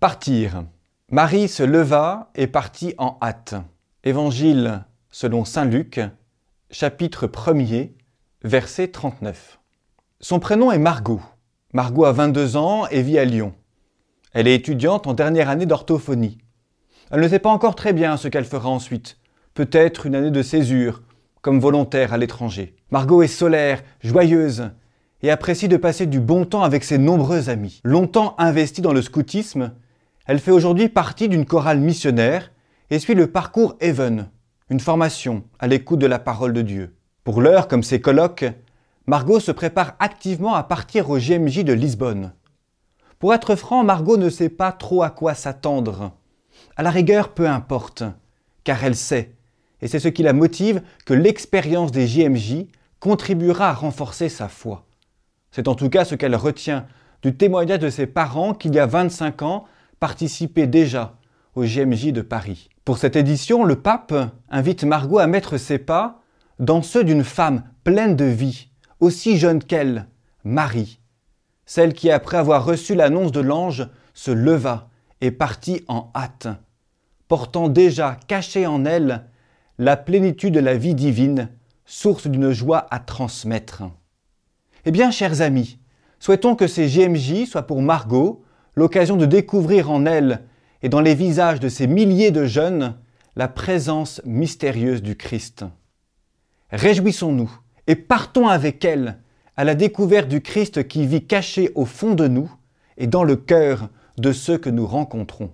Partir. Marie se leva et partit en hâte. Évangile selon Saint Luc, chapitre 1er, verset 39. Son prénom est Margot. Margot a 22 ans et vit à Lyon. Elle est étudiante en dernière année d'orthophonie. Elle ne sait pas encore très bien ce qu'elle fera ensuite. Peut-être une année de césure, comme volontaire à l'étranger. Margot est solaire, joyeuse, et apprécie de passer du bon temps avec ses nombreux amis. Longtemps investie dans le scoutisme, elle fait aujourd'hui partie d'une chorale missionnaire et suit le parcours Even, une formation à l'écoute de la parole de Dieu. Pour l'heure, comme ses colloques, Margot se prépare activement à partir au GMJ de Lisbonne. Pour être franc, Margot ne sait pas trop à quoi s'attendre. À la rigueur, peu importe, car elle sait, et c'est ce qui la motive, que l'expérience des JMJ contribuera à renforcer sa foi. C'est en tout cas ce qu'elle retient du témoignage de ses parents qui, il y a 25 ans, participaient déjà au GMJ de Paris. Pour cette édition, le pape invite Margot à mettre ses pas dans ceux d'une femme pleine de vie, aussi jeune qu'elle, Marie, celle qui, après avoir reçu l'annonce de l'ange, se leva et partit en hâte, portant déjà cachée en elle la plénitude de la vie divine, source d'une joie à transmettre. Eh bien, chers amis, souhaitons que ces GMJ soient pour Margot l'occasion de découvrir en elle et dans les visages de ces milliers de jeunes la présence mystérieuse du Christ. Réjouissons-nous et partons avec elle à la découverte du Christ qui vit caché au fond de nous et dans le cœur de ceux que nous rencontrons.